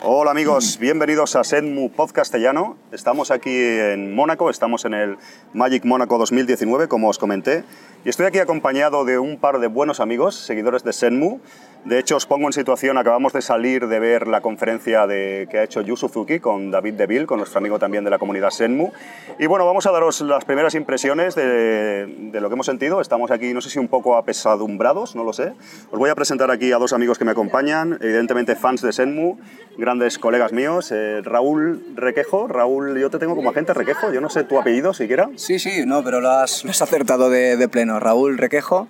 Hola amigos, bienvenidos a Senmu Podcastellano. Estamos aquí en Mónaco, estamos en el Magic Mónaco 2019, como os comenté, y estoy aquí acompañado de un par de buenos amigos, seguidores de Senmu. De hecho, os pongo en situación, acabamos de salir de ver la conferencia de, que ha hecho Yu Suzuki con David Deville, con nuestro amigo también de la comunidad Senmu. Y bueno, vamos a daros las primeras impresiones de, de lo que hemos sentido. Estamos aquí, no sé si un poco apesadumbrados, no lo sé. Os voy a presentar aquí a dos amigos que me acompañan, evidentemente fans de Senmu, grandes colegas míos. Eh, Raúl Requejo, Raúl, yo te tengo como agente Requejo, yo no sé tu apellido siquiera. Sí, sí, no, pero lo has, lo has acertado de, de pleno. Raúl Requejo.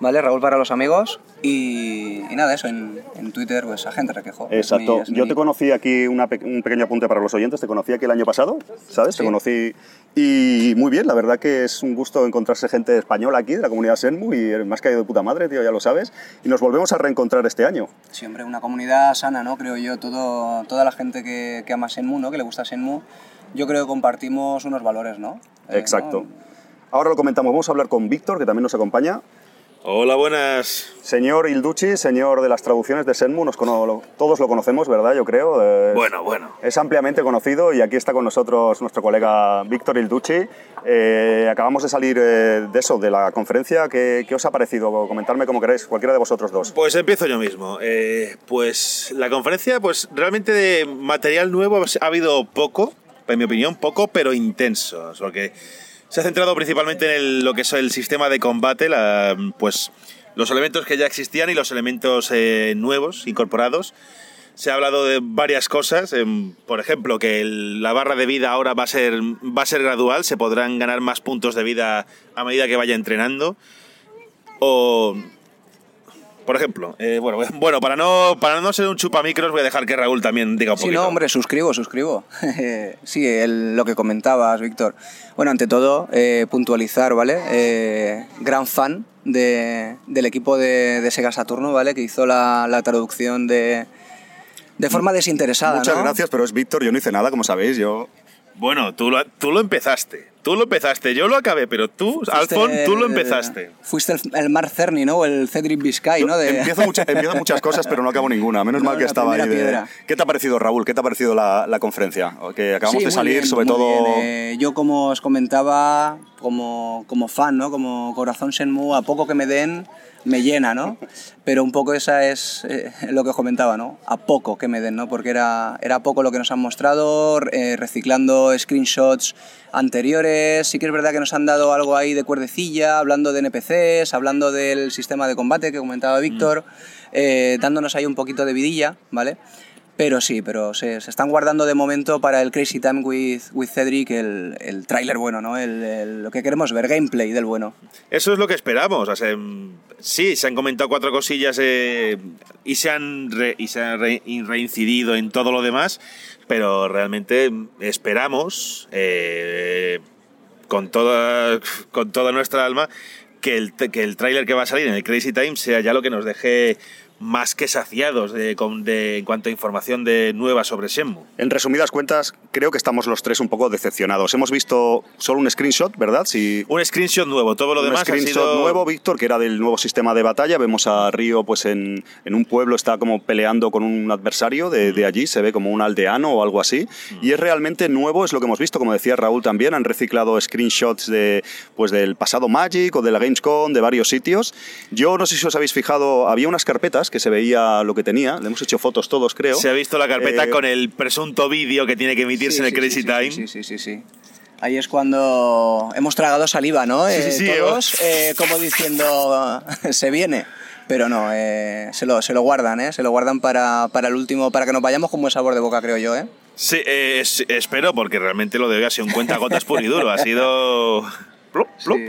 ¿vale? Raúl para los amigos y, y nada, eso, en, en, Twitter, pues Agente Requejo. Exacto. Es mi- es Yo mi- te conocí aquí, una un pequeño apunte para los oyentes, te conocí aquí el año pasado, ¿sabes? Te conocí y muy bien, la verdad que es un gusto encontrarse gente española aquí, de la comunidad Senmu, y más que de puta madre, tío, ya lo sabes. Y nos volvemos a reencontrar este año. Sí, hombre, una comunidad sana, ¿no? Creo yo, todo, toda la gente que, que ama Senmu, ¿no? Que le gusta Senmu, yo creo que compartimos unos valores, ¿no? Eh, Exacto. ¿no? Ahora lo comentamos, vamos a hablar con Víctor, que también nos acompaña. Hola, buenas. Señor Ilducci, señor de las traducciones de Senmu, nos cono- todos lo conocemos, ¿verdad? Yo creo. Eh, Bueno, bueno. Es ampliamente conocido y aquí está con nosotros nuestro colega Víctor Ilducci. Eh, acabamos de salir eh, de eso, de la conferencia. ¿Qué, qué os ha parecido? Comentarme como queréis, cualquiera de vosotros dos. Pues empiezo yo mismo. Eh, pues la conferencia, pues realmente de material nuevo ha habido poco, en mi opinión, poco, pero intenso. Porque se ha centrado principalmente en lo que es el sistema de combate, pues los elementos que ya existían y los elementos eh, nuevos incorporados. Se ha hablado de varias cosas, em, por ejemplo, que la barra de vida ahora va a, ser, va a ser gradual, se podrán ganar más puntos de vida a medida que vaya entrenando. O, por ejemplo, eh, bueno, bueno para, no, para no ser un chupamicros voy a dejar que Raúl también diga un Sí, poquito. no, hombre, suscribo, suscribo. sí, el- lo que comentabas, Víctor. Bueno, ante todo, eh, puntualizar, ¿vale? Eh, gran fan de- del equipo de, de Sega Saturno, ¿vale? Que hizo la, la traducción de, de forma desinteresada, Muchas ¿no? gracias, pero es Víctor, yo no hice nada, como sabéis. Yo Bueno, tú lo, tú lo empezaste. Tú lo empezaste. Yo lo acabé, pero tú, Alfon, tú lo empezaste. Fuiste el, el Mark Cerny, ¿no? O el Cedric Biscay, ¿no? De- empiezo, mucha- empiezo muchas cosas, pero no acabo ninguna. Menos No, mal que estaba ahí. de-. ¿Qué te ha parecido, Raúl? ¿Qué te ha parecido la, la conferencia? Que acabamos Sí, de salir, bien, sobre todo. Eh, yo, como os comentaba, como, como fan, ¿no? Como corazón Shenmue, a poco que me den, me llena, ¿no? Pero un poco esa es eh, lo que os comentaba, ¿no? A poco que me den, ¿no? Porque era, era poco lo que nos han mostrado, eh, reciclando screenshots anteriores. Sí que es verdad que nos han dado algo ahí de cuerdecilla, hablando de NPCs, hablando del sistema de combate que comentaba Víctor, eh, dándonos ahí un poquito de vidilla, ¿vale? Pero sí, pero se, están guardando de momento para el Crazy Time with, with Cedric el, el tráiler bueno, ¿no? El, lo que queremos ver, gameplay del bueno. Eso es lo que esperamos. Mm, sí, se han comentado cuatro cosillas eh, y se han, y se han reincidido en todo lo demás, pero realmente esperamos, eh, con, toda, con toda nuestra alma, que el, que el tráiler que va a salir en el Crazy Time sea ya lo que nos deje más que saciados de, de- en cuanto a información de nueva sobre Shenmue. En resumidas cuentas, creo que estamos los tres un poco decepcionados. Hemos visto solo un screenshot, ¿verdad? Si Un screenshot nuevo, todo lo un demás ha screenshot sido... nuevo, Víctor, que era del nuevo sistema de batalla. Vemos a Río pues en, en un pueblo, está como peleando con un adversario de, de allí, se ve como un aldeano o algo así. Y es realmente nuevo, es lo que hemos visto, como decía Raúl también, han reciclado screenshots de, pues, del pasado Magic o de la Gamescom, de varios sitios. Yo no sé si os habéis fijado, había unas carpetas que se veía lo que tenía, le hemos hecho fotos todos, creo. Se ha visto la carpeta Eh, con el presunto vídeo que tiene que emitirse Sí, en el sí, Crazy sí, Time. Sí, sí, sí, sí. Ahí es cuando hemos tragado saliva, ¿no? Eh, sí, sí, todos, eh, como diciendo, se viene. Pero no, eh, se, lo, se lo guardan, ¿eh? Se lo guardan para, para el último, para que nos vayamos con buen sabor de boca, creo yo, ¿eh? Sí, eh, es- espero, porque realmente lo de hoy ha sido un cuentagotas puro y duro. Ha sido. Plup, plup.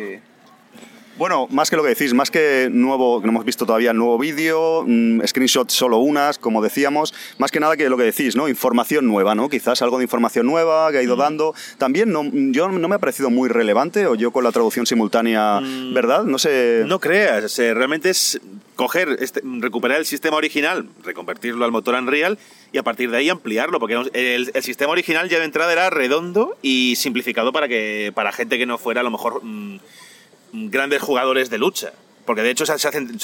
Bueno, más que lo que decís, más que nuevo, que no hemos visto todavía nuevo vídeo, mm, screenshots solo unas, como decíamos, más que nada que lo que decís, ¿no? Información nueva, ¿no? Quizás algo de información nueva que ha ido dando. También no, yo no me ha parecido muy relevante, o yo con la traducción simultánea, ¿verdad? No sé. No creas, o sea, realmente es coger, este- recuperar el sistema original, reconvertirlo al motor Unreal y a partir de ahí ampliarlo, porque el, el sistema original ya de entrada era redondo y simplificado para que para gente que no fuera a lo mejor mm, grandes jugadores de lucha. Porque de hecho se, hacen...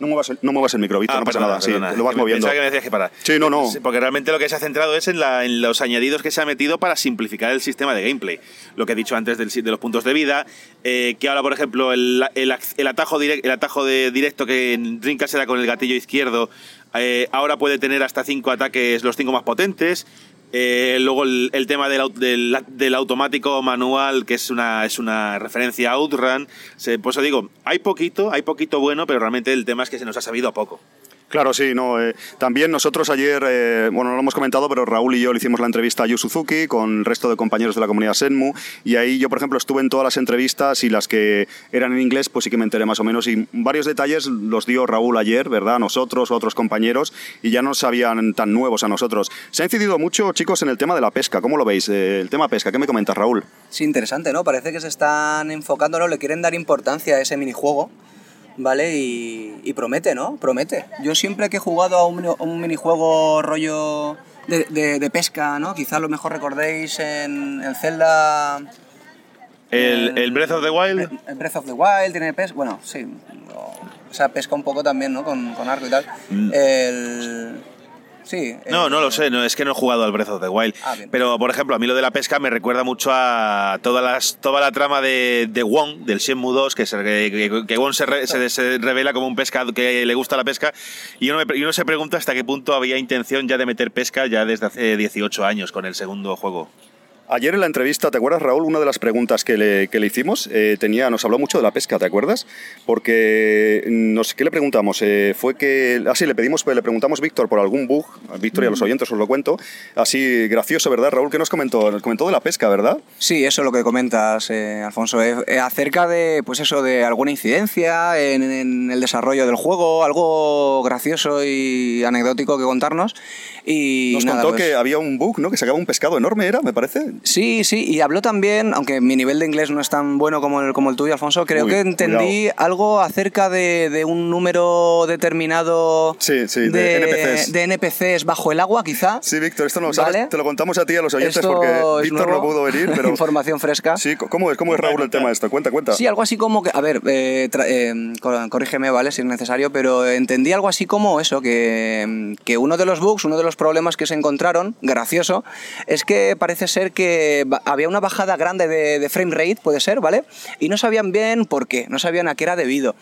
No muevas el, no muevas el micro, Víctor, Ah, no pasa perdona, nada, sí, perdona. lo vas moviendo. Que me decías que para. Sí, no, no. Porque realmente lo que se ha centrado es en, la- en los añadidos que se ha metido para simplificar el sistema de gameplay. Lo que he dicho antes del de los puntos de vida, eh, que ahora, por ejemplo, el, el el atajo, direct- el atajo de directo que en Dreamcast era con el gatillo izquierdo, eh, ahora puede tener hasta cinco ataques, los cinco más potentes. Eh, luego el, tema del, del, automático manual, que es una, es una referencia a Outrun. Se, por digo, hay poquito, hay poquito bueno, pero realmente el tema es que se nos ha sabido a poco. Claro, sí, no. eh, también nosotros ayer, eh, bueno, no lo hemos comentado, pero Raúl y yo le hicimos la entrevista a Yu Suzuki con el resto de compañeros de la comunidad Senmu y ahí yo, por ejemplo, estuve en todas las entrevistas y las que eran en inglés, pues sí que me enteré más o menos y varios detalles los dio Raúl ayer, ¿verdad? Nosotros a otros compañeros y ya no sabían tan nuevos a nosotros. Se ha incidido mucho, chicos, en el tema de la pesca. ¿Cómo lo veis? Eh, el tema pesca, ¿qué me comentas, Raúl? Sí, interesante, ¿no? Parece que se están enfocando, ¿no? Le quieren dar importancia a ese minijuego, ¿vale? Y, y promete, ¿no? Promete. Yo siempre que he jugado a un, a un minijuego rollo de, de- de pesca, ¿no? Quizás lo mejor recordéis en el Zelda... El, el Breath of the Wild. El Breath of the Wild tiene pesca, bueno, sí, o- sea, pesca un poco también, ¿no? Con, con arco y tal. El... Sí. No, el- no lo sé, no, es que no he jugado al Breath of the Wild. Ah. Pero, por ejemplo, a mí lo de la pesca me recuerda mucho a todas las, toda la trama de, de Wong, del Shenmue 2, que, se, que, que Wong se, re- se- se revela como un pescador que le gusta la pesca. Y uno, me- y uno se pregunta hasta qué punto había intención ya de meter pesca ya desde hace 18 años con el segundo juego. Ayer en la entrevista, ¿te acuerdas, Raúl? Una de las preguntas que le, que le hicimos eh, tenía, nos habló mucho de la pesca, ¿te acuerdas? Porque, nos, ¿qué le preguntamos? Eh, fue que, así le pedimos, le preguntamos Víctor por algún bug, a Víctor y a los oyentes os lo cuento, así gracioso, ¿verdad, Raúl? ¿Qué nos comentó? Nos comentó de la pesca, ¿verdad? Sí, eso es lo que comentas, eh, Alfonso, acerca de, pues eso, de alguna incidencia en, en el desarrollo del juego, algo gracioso y anecdótico que contarnos. Y Nos nada, contó pues- que había un bug, ¿no? Que sacaba un pescado enorme, ¿era? Me parece. Sí, sí, y habló también, aunque mi nivel de inglés no es tan bueno como el, como el tuyo, Alfonso, creo Uy, que entendí algo acerca de, de un número determinado Sí, sí, de NPCs. de NPCs bajo el agua, quizá. Sí, Víctor, esto no lo ¿Vale? sabes, te lo contamos a ti a los oyentes Esto porque Víctor no pudo venir, pero... Información fresca. Sí, ¿cómo es, cómo es Raúl el tema esto? Cuenta, cuenta. Sí, algo así como que, a ver, eh, eh, cor- corrígeme, ¿vale? Si es necesario, pero entendí algo así como eso, que, que uno de los bugs, uno de los problemas que se encontraron, gracioso, es que parece ser que había una bajada grande de, de frame rate, puede ser, ¿vale? Y no sabían bien por qué, no sabían a qué era debido.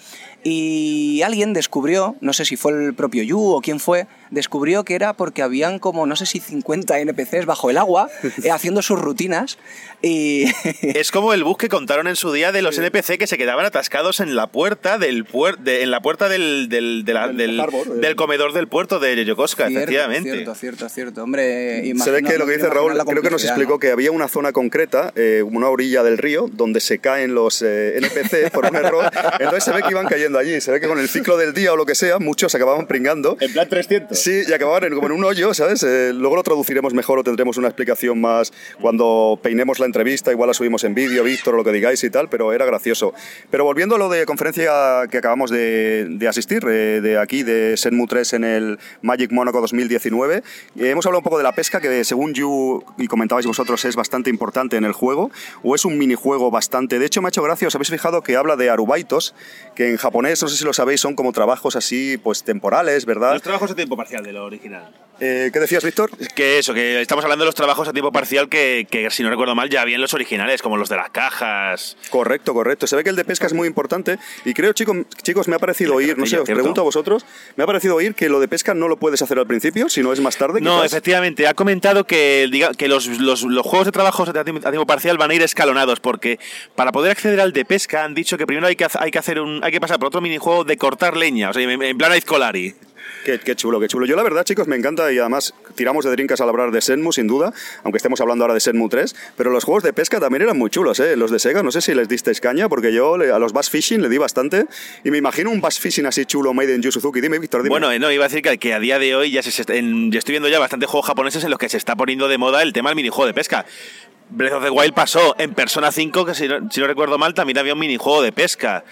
Y alguien descubrió, no sé si fue el propio Yu o quién fue, descubrió que era porque habían como, no sé si 50 NPCs bajo el agua, eh, haciendo sus rutinas, y... Es como el bug que contaron en su día de los NPC que se quedaban atascados en la puerta del puer- de- en la puerta del, del, de la- Del eh. del comedor del puerto de Yokosuka, Cierto, efectivamente. Cierto, cierto, cierto. Hombre, Se ve que lo que dice Raúl, creo que nos explicó ¿no? que había una zona concreta, eh, una orilla del río, donde se caen los eh, NPC por un error. Entonces se ve que iban cayendo allí. Se ve que con el ciclo del día o lo que sea, muchos acababan pringando. En plan 300. Sí, y acababan en- como en un hoyo, ¿sabes? Eh, luego lo traduciremos mejor o tendremos una explicación más cuando peinemos la entrevista, igual la subimos en vídeo, Víctor, o lo que digáis y tal, pero era gracioso. Pero volviendo a lo de conferencia que acabamos de, de asistir, eh, de aquí, de Senmu 3 en el Magic Monaco 2019, eh, hemos hablado un poco de la pesca, que según Yu y comentabais vosotros es bastante importante en el juego, o es un minijuego bastante... De hecho, me ha hecho gracia, os habéis fijado que habla de arubaitos, que en japonés, no sé si lo sabéis, son como trabajos así, pues temporales, ¿verdad? Los trabajos a tiempo parcial de lo original. Eh, ¿Qué decías, Víctor? Que eso, que estamos hablando de los trabajos a tiempo parcial que, que, si no recuerdo mal, ya habían los originales, como los de las cajas. Correcto, correcto. Se ve que el de pesca es muy importante y creo, chicos, chicos me ha parecido oír, no sé, os ¿cierto? pregunto a vosotros, me ha parecido oír que lo de pesca no lo puedes hacer al principio, sino es más tarde. No, quizás. efectivamente, ha comentado que, diga, que los, los- los juegos de trabajo a tiempo, a tiempo parcial van a ir escalonados, porque para poder acceder al de pesca han dicho que primero hay que, hay que hacer un, hay que pasar por otro minijuego de cortar leña, o sea, en, en plan Aizkolari. Qué, chulo, qué chulo. Yo la verdad, chicos, me encanta y además tiramos de drinkas al hablar de Senmu, sin duda, aunque estemos hablando ahora de Senmu 3, pero los juegos de pesca también eran muy chulos, ¿eh? Los de Sega, no sé si les disteis caña, porque yo a los Bass Fishing le di bastante y me imagino un Bass Fishing así chulo made in Yu Suzuki. Dime, Víctor, dime. Bueno, no, iba a decir que, a día de hoy ya se, yo estoy viendo ya bastante juegos japoneses en los que se está poniendo de moda el tema del minijuego de pesca. Breath of the Wild pasó en Persona 5, que si no, si no recuerdo mal, también había un minijuego de pesca.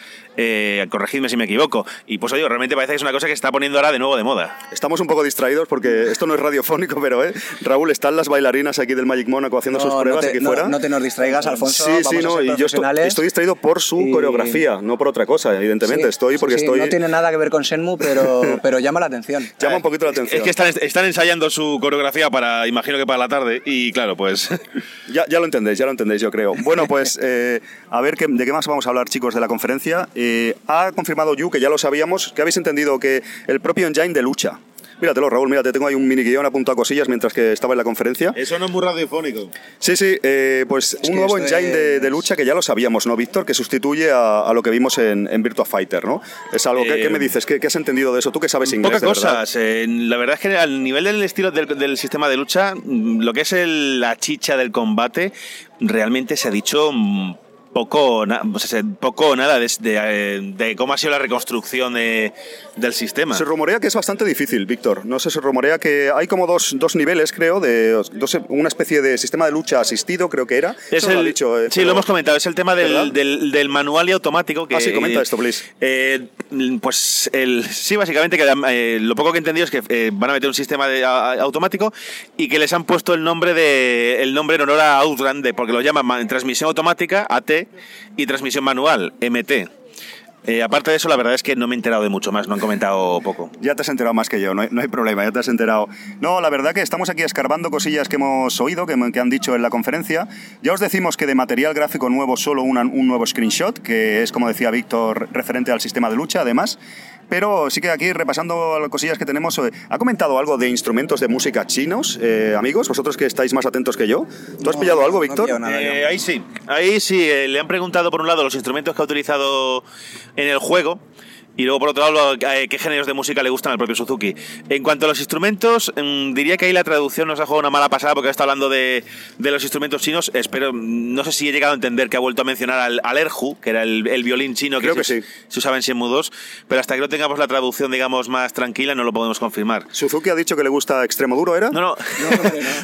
Eh, corregidme si me equivoco. Y pues oye, realmente parece que es una cosa que se está poniendo ahora de nuevo de moda. Estamos un poco distraídos porque esto no es radiofónico, pero ¿eh? Raúl, están las bailarinas aquí del Magic Monaco haciendo sus pruebas no te, aquí no- fuera. no te nos distraigas, Alfonso. Sí, vamos sí, a no, ser y yo estoy, distraído por su Y- coreografía, no por otra cosa, evidentemente. Sí, estoy porque sí, estoy. No tiene nada que ver con Shenmue, pero, pero llama la atención. Llama un poquito la atención. Es que están, están ensayando su coreografía para, imagino que para la tarde. Y claro, pues. Ya, ya lo entendéis, ya lo entendéis, yo creo. Bueno, pues eh, a ver qué- de qué más vamos a hablar, chicos, de la conferencia. Eh, ha confirmado Yu, que ya lo sabíamos, que habéis entendido que el propio engine de lucha. Míratelo, Raúl, mira, te tengo ahí un mini guion apuntado a cosillas mientras que estaba en la conferencia. Eso no es muy radiofónico. Sí, sí, eh, pues un nuevo engine de, es- de lucha que ya lo sabíamos, ¿no, Víctor? Que sustituye a, a lo que vimos en, en Virtua Fighter, ¿no? Es algo que, Eh, ¿qué me dices? ¿Qué, qué has entendido de eso? Tú que sabes inglés. Pocas de verdad. cosas. eh, la verdad es que al nivel del estilo del, del sistema de lucha, mm, lo que es el- la chicha del combate, realmente se ha dicho mm, poco, na- poco o nada de, de, eh, de cómo ha sido la reconstrucción de- del sistema. Se rumorea que es bastante difícil, Víctor. No sé, se rumorea que hay como dos, dos niveles, creo, de dos- una especie de sistema de lucha asistido, creo que era. Es Eso lo ha el- dicho, eh, sí, pero- lo hemos comentado. Es el tema del, del- del manual y automático. Que, Ah, sí, comenta esto, please. Eh, pues el, sí, básicamente que eh, lo poco que he entendido es que van a meter un sistema de, a- automático y que les han puesto el nombre de el nombre en honor a Outrun, porque lo llaman ma- transmisión automática AT y transmisión manual MT. Eh, aparte de eso, la verdad es que no me he enterado de mucho más, no han comentado poco. Ya te has enterado más que yo, no hay, no hay problema, ya te has enterado. No, la verdad que estamos aquí escarbando cosillas que hemos oído, que, que han dicho en la conferencia. Ya os decimos que de material gráfico nuevo solo una- un nuevo screenshot, que es, como decía Víctor, referente al sistema de lucha, además. Pero sí que aquí, repasando las cosillas que tenemos, eh, ¿ha comentado algo de instrumentos de música chinos, eh, amigos? Vosotros que estáis más atentos que yo. ¿Tú has No, pillado algo, Víctor? Eh, ahí sí, ahí sí. eh, le han preguntado por un lado los instrumentos que ha utilizado en el juego y luego por otro lado eh, qué géneros de música le gustan al propio Suzuki. En cuanto a los instrumentos, mm, diría que ahí la traducción nos ha jugado una mala pasada porque está hablando de, de los instrumentos chinos. Espero, no sé si he llegado a entender que ha vuelto a mencionar al, al erhu, que era el, el violín chino que, Creo que se, sí. se usaba en Shenmue 2, pero hasta que no tengamos la traducción, digamos, más tranquila, no lo podemos confirmar. Suzuki ha dicho que le gusta extremo duro, ¿era? No, no,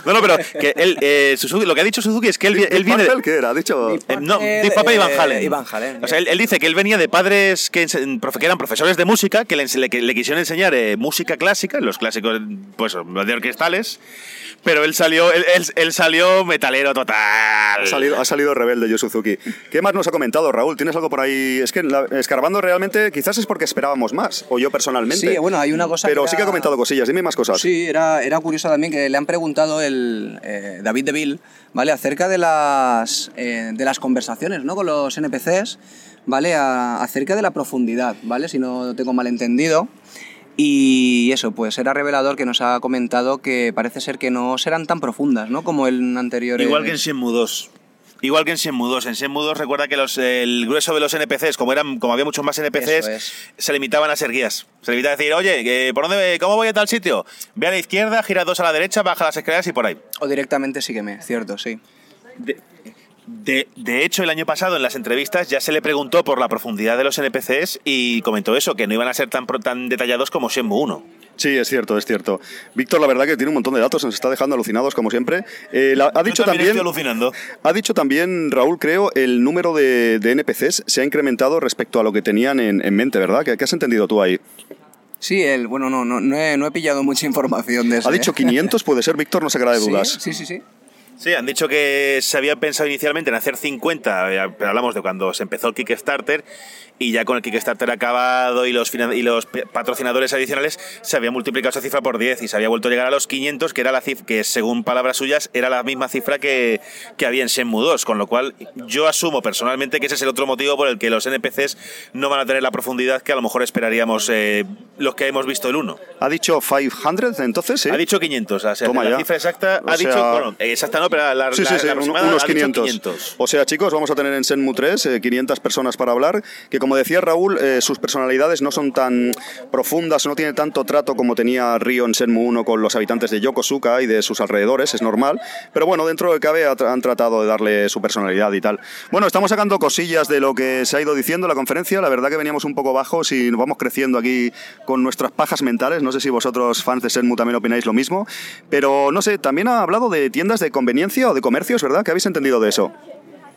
no, no, pero que él, eh, Suzuki, lo que ha dicho Suzuki es que él, él viene... Marvel, ¿Qué era? Ha dicho... Eh, no, Eh, Deep Purple y Van eh, Halen. y Van Halen, O sea, él, él dice que él venía de padres que, que eran profesores de música, que le, le- le quisieron enseñar eh, música clásica, los clásicos pues, de orquestales, pero él salió, él, él- él salió metalero total. Ha salido, ha salido rebelde Yu Suzuki. ¿Qué más nos ha comentado, Raúl? ¿Tienes algo por ahí? Es que la- escarbando realmente quizás es porque esperábamos más, o yo personalmente. Sí, bueno, hay una cosa Pero que sí que ha era- comentado cosillas, dime más cosas. Sí, era, era curioso también que le han preguntado el eh, David Deville, ¿vale? Acerca de las, eh, de las conversaciones, ¿no? Con los NPCs, ¿vale? A- acerca de la profundidad, ¿vale? Si no tengo mal entendido. Y eso, pues era revelador que nos ha comentado que parece ser que no serán tan profundas, ¿no? Como en anteriores... Igual que en Shenmue 2. Igual que en Shenmue 2. En Shenmue 2 recuerda que los, el grueso de los NPCs, como eran como había muchos más NPCs, es. se limitaban a ser guías. Se limitaban a decir, oye, ¿por dónde, ¿cómo voy a tal sitio? Ve a la izquierda, gira dos a la derecha, baja las escaleras y por ahí. O directamente sígueme, cierto, sí. De, de- de hecho, el año pasado en las entrevistas ya se le preguntó por la profundidad de los NPCs y comentó eso, que no iban a ser tan, tan detallados como Shenmue 1. Sí, es cierto, es cierto. Víctor, la verdad que tiene un montón de datos, nos está dejando alucinados como siempre. Eh, la- ha dicho Yo también también... estoy alucinando. Ha dicho también, Raúl, creo, el número de, de NPCs se ha incrementado respecto a lo que tenían en, en mente, ¿verdad? ¿Qué, qué has entendido tú ahí? Sí, el, bueno, no, no, no, he, no he pillado mucha información de eso. Ha dicho 500, puede ser, Víctor, no se de dudas. Sí, sí, sí. Sí, han dicho que se había pensado inicialmente en hacer 50, eh, pero hablamos de cuando se empezó el Kickstarter y ya con el Kickstarter acabado y los, y los patrocinadores adicionales se había multiplicado esa cifra por 10 y se había vuelto a llegar a los 500, que era la cifra que según palabras suyas era la misma cifra que, que había en Shenmue 2, con lo cual yo asumo personalmente que ese es el otro motivo por el que los NPCs no van a tener la profundidad que a lo mejor esperaríamos eh, los que hemos visto el 1. Ha dicho 500, entonces, sí. Ha dicho 500, o sea, Toma la ya. cifra exacta O ha dicho, sea- bueno, exacta no, no, pero la, Sí, la- sí, la aproximada unos ha dicho 500. O sea, chicos, vamos a tener en Senmu 3 eh, 500 personas para hablar, que como decía Raúl, eh, sus personalidades no son tan profundas, no tiene tanto trato como tenía Ryo en Senmu 1 con los habitantes de Yokosuka y de sus alrededores, es normal, pero bueno, dentro de cabe han tratado de darle su personalidad y tal. Bueno, estamos sacando cosillas de lo que se ha ido diciendo en la conferencia, la verdad que veníamos un poco bajos y nos vamos creciendo aquí con nuestras pajas mentales, no sé si vosotros fans de Senmu también opináis lo mismo, pero no sé, también ha hablado de tiendas de conveniencia o de comercios, ¿verdad? ¿Qué habéis entendido de eso?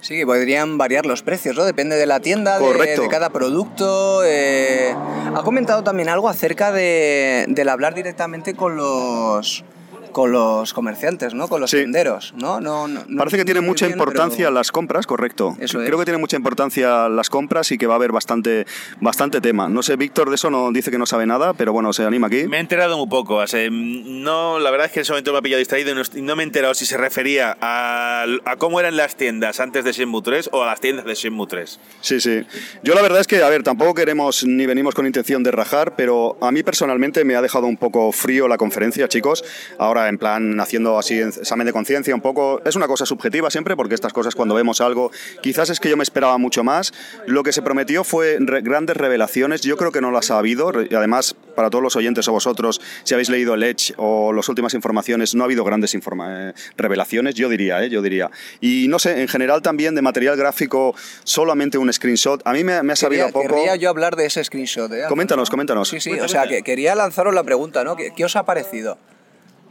Sí, podrían variar los precios, ¿no? Depende de la tienda, de, de cada producto. eh. Ha comentado también algo acerca de, del hablar directamente con los con los comerciantes, ¿no? Con los Sí. tenderos, ¿no? no, no- no Parece que tiene mucha bien, importancia pero- las compras, correcto. Eso Creo es. que tiene mucha importancia las compras y que va a haber bastante, bastante tema. No sé, Víctor de eso no dice que no sabe nada, pero bueno, se anima aquí. Me he enterado muy poco. o sea, no, la verdad es que en ese momento me ha pillado distraído y no, y no me he enterado si se refería a, a cómo eran las tiendas antes de Shenmue 3 o a las tiendas de Shenmue 3. Sí, sí. Yo la verdad es que, a ver, tampoco queremos ni venimos con intención de rajar, pero a mí personalmente me ha dejado un poco frío la conferencia, chicos. Ahora, en plan, haciendo así examen de conciencia un poco, es una cosa subjetiva siempre, porque estas cosas cuando vemos algo, quizás es que yo me esperaba mucho más. Lo que se prometió fue re- grandes revelaciones, yo creo que no las ha habido, además, para todos los oyentes o vosotros, si habéis leído el Edge o las últimas informaciones, no ha habido grandes informa- eh, revelaciones, yo diría, ¿eh? yo diría. Y no sé, en general también de material gráfico, solamente un screenshot. A mí me, me ha sabido Quería, poco. querría yo hablar de ese screenshot. ¿eh? Coméntanos, coméntanos. Sí, sí, o sea, que quería lanzaros la pregunta, ¿no? ¿Qué, qué os ha parecido?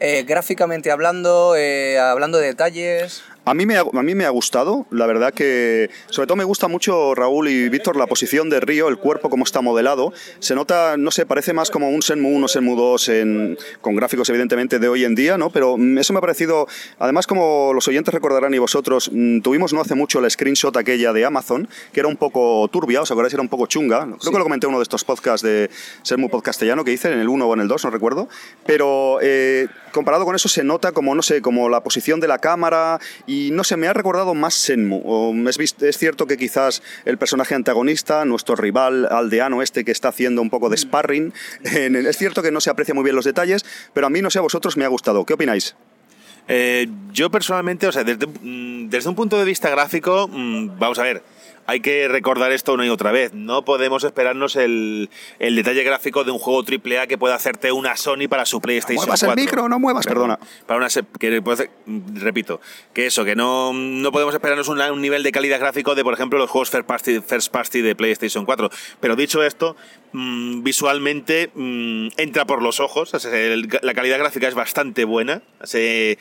Eh, gráficamente hablando, eh, hablando de detalles. A mí, me ha, a mí me ha gustado, la verdad que sobre todo me gusta mucho Raúl y Víctor la posición de Río, el cuerpo como está modelado. Se nota, no sé, parece más como un Senmu 1, Senmu 2 en- con gráficos evidentemente de hoy en día, ¿no? Pero eso me ha parecido, además como los oyentes recordarán y vosotros, mm, tuvimos no hace mucho la screenshot aquella de Amazon, que era un poco turbia, os acordáis, era un poco chunga. Creo que lo comenté en uno de estos podcasts de Senmu Podcastellano que hice, en el 1 o en el 2, no recuerdo. Pero eh, comparado con eso se nota como, no sé, como la posición de la cámara y no sé, me ha recordado más Senmu. O es, cierto que quizás el personaje antagonista, nuestro rival aldeano este que está haciendo un poco de sparring, en es cierto que no se aprecia muy bien los detalles, pero a mí, no sé, a vosotros me ha gustado. ¿Qué opináis? Eh, yo personalmente, o sea, desde, mm, desde un punto de vista gráfico, mm, vamos a ver, hay que recordar esto una y otra vez. No podemos esperarnos el, el detalle gráfico de un juego AAA que pueda hacerte una Sony para su PlayStation muevas el 4. micro, no muevas, perdona. Para una que puede repito, que eso, que no, no podemos esperarnos un nivel de calidad gráfico de, por ejemplo, los juegos first party, first party de PlayStation 4. Pero dicho esto, mm, visualmente mm, entra por los ojos. o sea, el- la calidad gráfica es bastante buena. Se-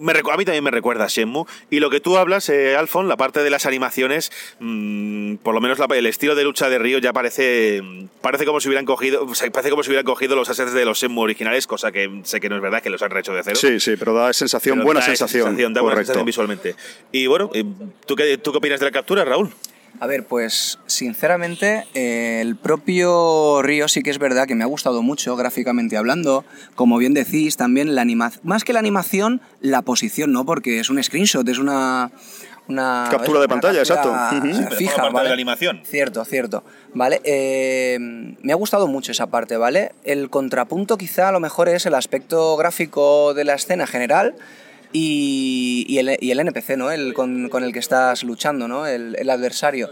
me recu- a mí también me recuerda a Shenmue. Y lo que tú hablas, eh, Alfon, la parte de las animaciones, mm, por lo menos la- el estilo de lucha de Río ya parece parece como si hubieran cogido o sea, parece como si hubieran cogido los assets de los Shenmue originales, cosa que sé que no es verdad, que los han rehecho de cero. Sí, sí, pero da sensación, Pero buena da sensación. da buena sensación visualmente. Y bueno, eh, ¿tú qué, ¿tú qué opinas de la captura, Raúl? A ver, pues sinceramente eh, el propio Río sí que es verdad que me ha gustado mucho gráficamente hablando. Como bien decís, también la animación, más que la animación, la posición, ¿no? Porque es un screenshot, es una... Una, Captura de una pantalla, exacto. captura. Sí, pero Fija, ¿vale? de la animación. Cierto, cierto. Vale, eh, me ha gustado mucho esa parte, ¿vale? El contrapunto quizá a lo mejor es el aspecto gráfico de la escena general y, el, el NPC, ¿no? El con, con el que estás luchando, ¿no? El, el adversario.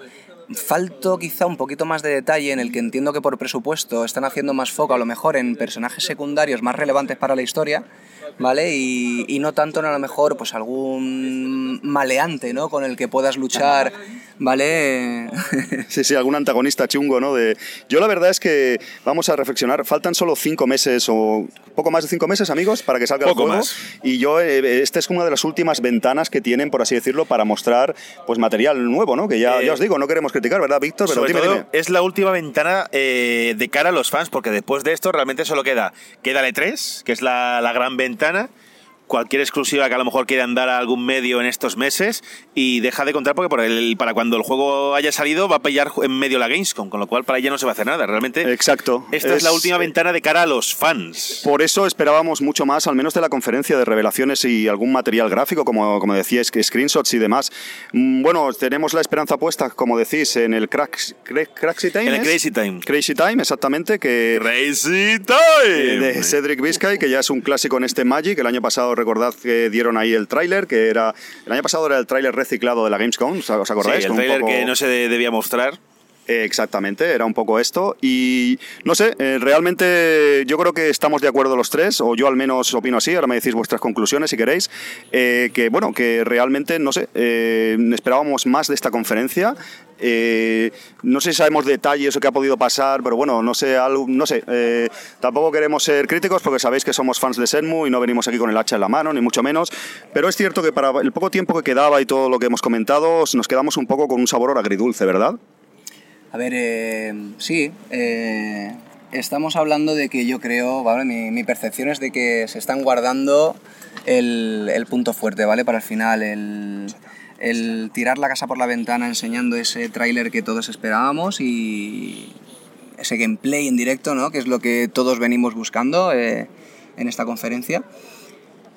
Falto quizá un poquito más de detalle en el que entiendo que por presupuesto están haciendo más foco a lo mejor en personajes secundarios más relevantes para la historia, ¿vale? Y, y no tanto en a lo mejor pues algún maleante, ¿no? Con el que puedas luchar, ¿vale? Sí, sí, algún antagonista chungo, ¿no? De... Yo la verdad es que vamos a reflexionar, faltan solo cinco meses o poco más de cinco meses, amigos, para que salga Poco el juego. más. Y yo, eh, esta es una de las últimas ventanas que tienen, por así decirlo, para mostrar pues material nuevo, ¿no? Que ya, Eh, ya os digo, no queremos criticar, ¿verdad, Víctor? Pero Sobre dime, todo, dime. es la última ventana eh, de cara a los fans, porque después de esto realmente solo queda, queda el E3, que es la, la gran ventana, cualquier exclusiva que a lo mejor quieran dar a algún medio en estos meses, y deja de contar porque por el, para cuando el juego haya salido va a pillar en medio la Gamescom, con lo cual para ella no se va a hacer nada. Realmente, Exacto. esta es, Es- la última ventana de cara a los fans. Por eso esperábamos mucho más, al menos de la conferencia de revelaciones y algún material gráfico, como, como decíais, screenshots y demás. Mm, Bueno, tenemos la esperanza puesta, como decís, en el Crax, Cra- Craxy Time. En el. Crazy Time. Crazy Time, exactamente, que Crazy eh, Time. de Cedric Vizcay, que ya es un clásico en este Magic. El año pasado recordad que dieron ahí el tráiler, que era el año pasado era el tráiler reciclado de la Gamescom, ¿os acordáis? Sí, el tráiler poco- que no se de- debía mostrar. Eh, Exactamente, era un poco esto. Y no sé, eh, realmente yo creo que estamos de acuerdo los tres, o yo al menos opino así, ahora me decís vuestras conclusiones si queréis, eh, que bueno, que realmente, no sé, eh, esperábamos más de esta conferencia. Eh, no sé si sabemos detalles o qué ha podido pasar, pero bueno, no sé, algo, no sé. eh, tampoco queremos ser críticos porque sabéis que somos fans de Senmu y no venimos aquí con el hacha en la mano, ni mucho menos. Pero es cierto que para el poco tiempo que quedaba y todo lo que hemos comentado, nos quedamos un poco con un sabor agridulce, ¿verdad? A ver, eh, sí, eh, estamos hablando de que yo creo, ¿vale? Mi, percepción es de que se están guardando el, el punto fuerte, ¿vale? Para el final, el, el tirar la casa por la ventana enseñando ese tráiler que todos esperábamos y ese gameplay en directo, ¿no? Que es lo que todos venimos buscando eh, en esta conferencia.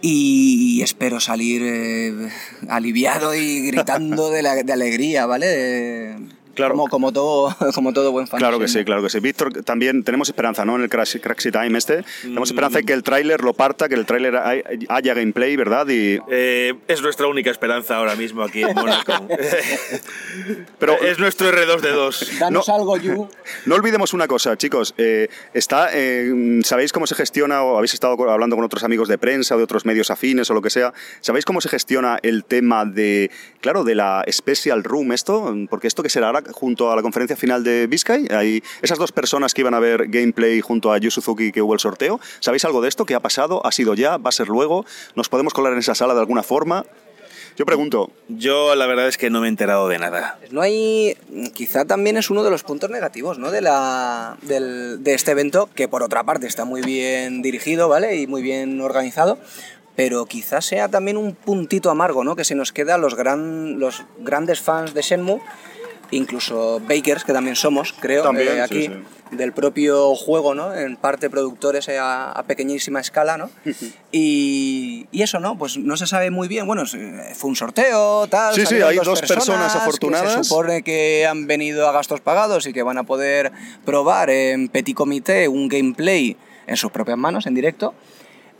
Y espero salir eh, aliviado y gritando de, la- de alegría, ¿vale? Claro. Como, como, todo, como todo buen fan. Claro que sí. claro que sí. Víctor, también tenemos esperanza, ¿no? En el Crash- Craxy Time este. Tenemos Mm. esperanza en que el tráiler lo parta, que el tráiler hay- haya gameplay, ¿verdad? Y, Eh, es nuestra única esperanza ahora mismo aquí en Mónaco. pero es nuestro R2D2. Danos No. algo, Yu. no olvidemos una cosa, chicos. eh, está, eh, ¿Sabéis cómo se gestiona, o habéis estado hablando con otros amigos de prensa o de otros medios afines o lo que sea? ¿Sabéis cómo se gestiona el tema de, claro, de la Special Room esto? Porque esto que será ahora junto a la conferencia final de Biscay, hay esas dos personas que iban a ver gameplay junto a Yu Suzuki que hubo el sorteo. ¿Sabéis algo de esto? ¿Qué ha pasado? ¿Ha sido ya? ¿Va a ser luego? ¿Nos podemos colar en esa sala de alguna forma? Yo pregunto, Yo la verdad es que no me he enterado de nada. No hay. Quizá también es uno de los puntos negativos, ¿no? De, la, del- de este evento, que por otra parte está muy bien dirigido, ¿vale? Y muy bien organizado. Pero quizás sea también un puntito amargo, ¿no? Que se nos queda a los, gran, los grandes fans de Shenmue, incluso Bakers, que también somos, creo, También, eh, aquí, sí. del propio juego, ¿no? En parte productores eh, a, a pequeñísima escala, ¿no? y, y eso, ¿no? Pues no se sabe muy bien. Bueno, se- fue un sorteo, tal. Sí, sí, hay dos personas que afortunadas. se supone que han venido a gastos pagados y que van a poder probar en petit comité un gameplay en sus propias manos, en directo.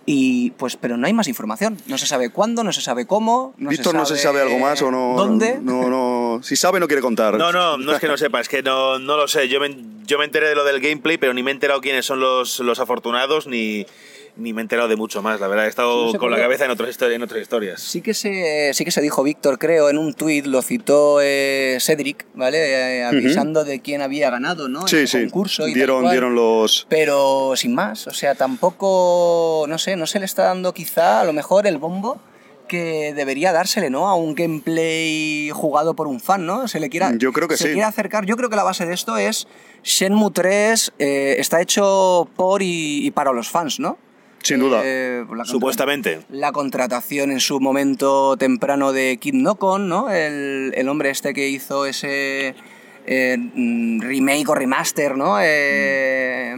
Y pues, pero no hay más información. No se sabe cuándo, no se sabe cómo. No Víctor, se no sé si sabe algo más o no. ¿Dónde? No, no. Si sabe, no quiere contar. No, no, no es que no sepa, es que no, no lo sé. Yo me, yo me enteré de lo del gameplay, pero ni me he enterado quiénes son los, los afortunados, ni, ni me he enterado de mucho más. La verdad, he estado No sé con la qué. cabeza en, otras histori- en otras historias. Sí que se, sí que se dijo Víctor, creo, en un tuit, lo citó eh, Cedric, ¿vale? Eh, avisando de quién había ganado, ¿no? Sí, Ese sí. concurso y dieron, cual. dieron los. Pero sin más, o sea, tampoco, no sé, no se le está dando quizá a lo mejor el bombo que debería dársele, ¿no? A un gameplay jugado por un fan, ¿no? Se le quiera, Yo creo que se sí. quiere acercar. Yo creo que la base de esto es Shenmue 3 eh, está hecho por y, y para los fans, ¿no? Sin duda. Eh, la Supuestamente. La contratación en su momento temprano de Kid Nokon, ¿no? El, el hombre este que hizo ese eh, mm, remake o remaster, ¿no? Eh,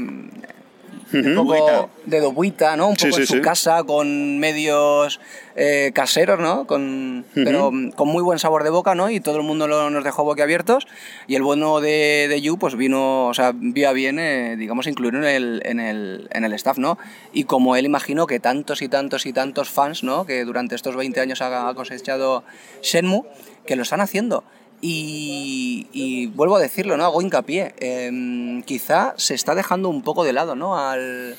un poco de Dobuita, ¿no? Un Sí, poco en sí, su sí. casa con medios eh, caseros, ¿no? Con, Pero mm, con muy buen sabor de boca, ¿no? Y todo el mundo lo- nos dejó boquiabiertos. Y el bueno de, de Yu, pues vino, o sea, vía bien, eh, digamos, incluirlo en el, en, el, en el staff, ¿no? Y como él imaginó que tantos y tantos y tantos fans, ¿no? Que durante estos 20 años ha cosechado Shenmue, que lo están haciendo. Y, y vuelvo a decirlo, ¿no? Hago hincapié. em, quizá se está dejando un poco de lado, ¿no? Al,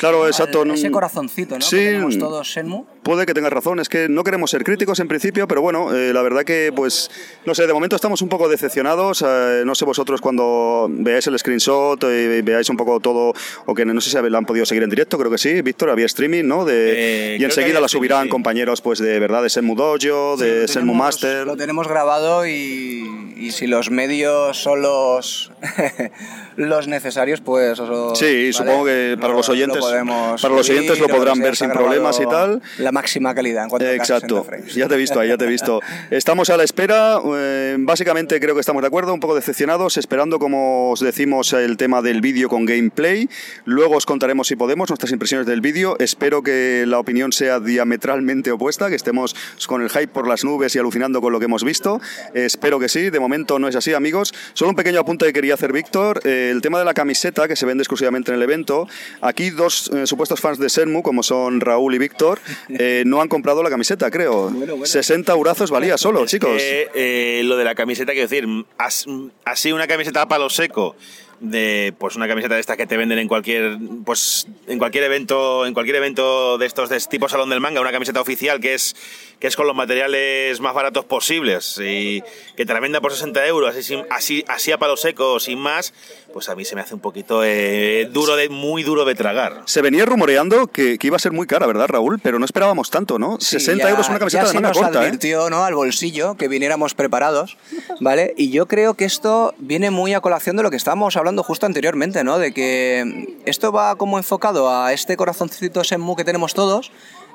Claro, exacto. al- no- ese corazoncito, ¿no? Sí. Que tenemos todos Shenmue. Puede que tengas razón, es que no queremos ser críticos en principio, pero bueno, eh, la verdad que, pues, no sé, de momento estamos un poco decepcionados. eh, no sé vosotros cuando veáis el screenshot y veáis un poco todo, o que no sé si lo han podido seguir en directo, creo que sí, Víctor, había streaming, ¿no? De, Eh, y enseguida la subirán sí. compañeros, pues, de verdad, de Senmu Dojo, de Lo Senmu Master. Lo tenemos grabado y, y si los medios son los, los necesarios, pues eso. Sí, ¿vale? supongo que para Lo- los lo oyentes- podemos para los subir, oyentes lo podrán ver sin problemas y tal. La máxima calidad en cuanto a Exacto, 60 frames. ya te he visto ahí, ya te he visto. Estamos a la espera, eh, básicamente creo que estamos de acuerdo, un poco decepcionados, esperando, como os decimos, el tema del vídeo con gameplay. Luego os contaremos si podemos nuestras impresiones del vídeo. Espero que la opinión sea diametralmente opuesta, que estemos con el hype por las nubes y alucinando con lo que hemos visto. Eh, espero que sí, de momento no es así, amigos. Solo un pequeño apunte que quería hacer Víctor, eh, el tema de la camiseta que se vende exclusivamente en el evento. Aquí dos dos eh, supuestos fans de Senmu, como son Raúl y Víctor, eh, no han comprado la camiseta, creo. 60 eurazos valía solo, chicos. Eh, lo de la camiseta, quiero decir, as- así una camiseta a palo seco de pues una camiseta de esta que te venden en cualquier pues en cualquier evento en cualquier evento de estos de tipo salón del manga una camiseta oficial que es que es con los materiales más baratos posibles y que te la venda por 60 euros así así así a palo seco sin más pues a mí se me hace un poquito eh, duro de muy duro de tragar Se venía rumoreando que, que iba a ser muy cara, ¿verdad, Raúl? Pero no esperábamos tanto, ¿no? Sí, 60 ya- euros una camiseta ya de se manga nos corta, ¿eh? advirtió, ¿no? al bolsillo que viniéramos preparados, ¿vale? Y yo creo que esto viene muy a colación de lo que estábamos hablando justo anteriormente, ¿no? De que esto va como enfocado a este corazoncito Senmu que tenemos todos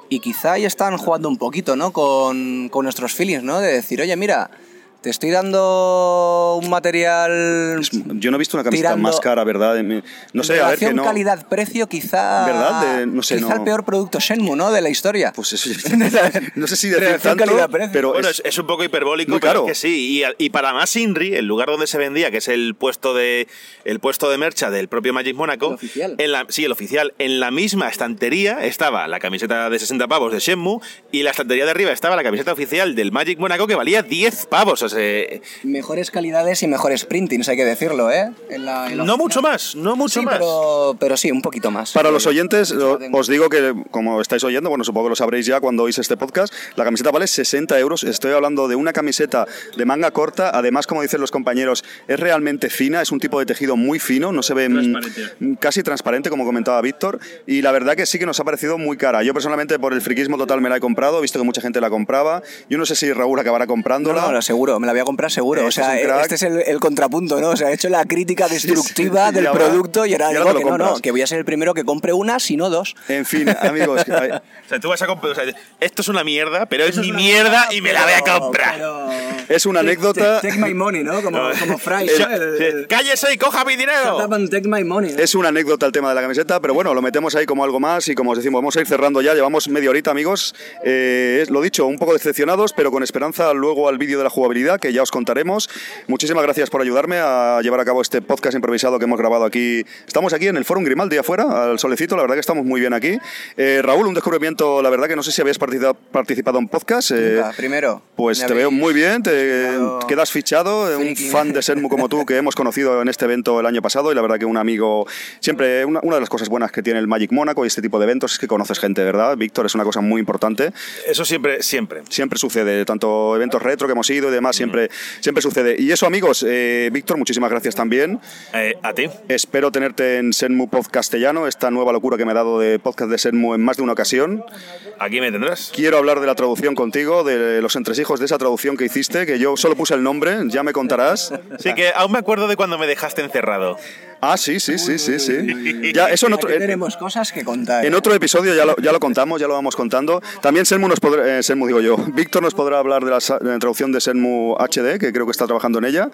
y quizá ya están jugando un poquito, ¿no? Con, con nuestros feelings, ¿no? De decir, oye, mira, te estoy dando un material... Yo no he visto una camiseta más cara, ¿verdad? No sé, a ver que no. calidad-precio quizá... ¿Verdad? De- no sé, quizá no- el peor producto Shenmue, ¿no? De la historia. Pues eso, no sé si decir tanto, calidad-precio. pero Bueno, es- un poco hiperbólico, muy pero caro. es que sí. Y, para más Inri, el lugar donde se vendía, que es el puesto de el puesto de mercha del propio Magic Monaco, El oficial. En la, sí, el oficial. En la misma estantería estaba la camiseta de 60 pavos de Shenmue y la estantería de arriba estaba la camiseta oficial del Magic Monaco que valía 10 pavos. O sea, Mejores calidades y mejores printings, hay que decirlo, ¿eh? En la- en la no mucho más, no mucho Sí, más. pero, pero sí, un poquito más. Para los oyentes, lo os digo que, como estáis oyendo, bueno, supongo que lo sabréis ya cuando oís este podcast, la camiseta vale 60 euros. Estoy hablando de una camiseta de manga corta. Además, como dicen los compañeros, es realmente fina, es un tipo de tejido muy fino, no se ve mm, casi transparente, como comentaba Víctor. Y la verdad que sí que nos ha parecido muy cara. Yo personalmente, por el friquismo total, me la he comprado, he visto que mucha gente la compraba. Yo no sé si Raúl acabará No, comprándola. no, lo seguro, me la voy a comprar seguro. Este o sea, es crack. este es el, el contrapunto, ¿no? O sea, he hecho la crítica destructiva sí, del ahora- producto y ahora y digo que no, no, que voy a ser el primero que compre una, si no dos. En fin, amigos, que- ay, O sea, tú vas a comprar. o sea, esto es una mierda, pero es mi mierda y me la voy a comprar. pero- Es una Take- anécdota. Take, take my money, ¿no? Como, como Fry, ¡Cállese y coja mi dinero! up and take my money. ¿no? Es una anécdota el tema de la camiseta, pero bueno, lo metemos ahí como algo más y como os decimos, vamos a ir cerrando ya, llevamos media horita amigos, Eh, es- lo dicho, un poco decepcionados, pero con esperanza luego al vídeo de la jugabilidad que ya os contaremos. Muchísimas gracias por ayudarme a llevar a cabo este podcast improvisado que hemos grabado aquí. Estamos aquí en el Forum Grimaldi afuera, al solecito, la verdad que estamos muy bien aquí. Eh, Raúl, un descubrimiento, la verdad que no sé si habías participa- participado en podcast. eh, Nunca, primero. pues te veo muy bien, te quedas fichado, eh, un fan de Senmu como tú que hemos conocido en este evento el año pasado y la verdad que un amigo, siempre una, una de las cosas buenas que tiene el Magic Mónaco y este tipo de eventos es que conoces gente, ¿verdad? Víctor, es una cosa muy importante. Eso siempre, siempre. Siempre sucede, tanto eventos retro que hemos ido y demás, siempre, siempre sucede. Y eso amigos, eh, Víctor, muchísimas gracias también. Eh, a ti. Espero tenerte en Senmu Podcast Castellano, esta nueva locura que me ha dado de podcast de Senmu en más de una ocasión. Aquí me tendrás. Quiero hablar de la traducción contigo, de los entresijos de esa traducción que hiciste, que yo solo puse el nombre, ya me contarás. Sí, que aún me acuerdo de cuando me dejaste encerrado. Ah, sí, sí, sí, sí, sí. Ya, eso en otro, Aquí tenemos cosas que contar. en otro episodio ya lo, ya lo contamos, ya lo vamos contando. También Senmu nos podrá, eh, Senmu digo yo, Víctor nos podrá hablar de la, de la traducción de Senmu HD, que creo que está trabajando en ella.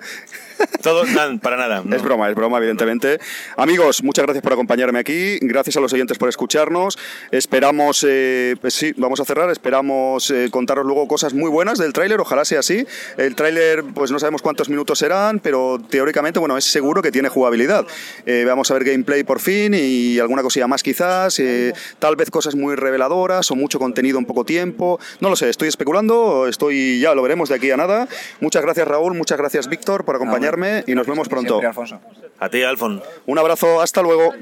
Todo, nada, para nada. no. Es broma, es broma, evidentemente. Amigos, muchas gracias por acompañarme aquí. Gracias a los oyentes por escucharnos. Esperamos, eh, pues sí, vamos a cerrar. Esperamos eh, contaros luego cosas muy buenas del tráiler. Ojalá sea así. El tráiler, pues no sabemos cuántos minutos serán, pero teóricamente, bueno, es seguro que tiene jugabilidad. Eh, vamos a ver gameplay por fin y alguna cosilla más quizás. eh, tal vez cosas muy reveladoras o mucho contenido en poco tiempo. No lo sé, estoy especulando. Estoy, ya lo veremos de aquí a nada. Muchas gracias Raúl, muchas gracias Víctor por acompañarme y nos vemos pronto. Siempre, Alfonso. A ti, Alfon. Un abrazo, hasta luego.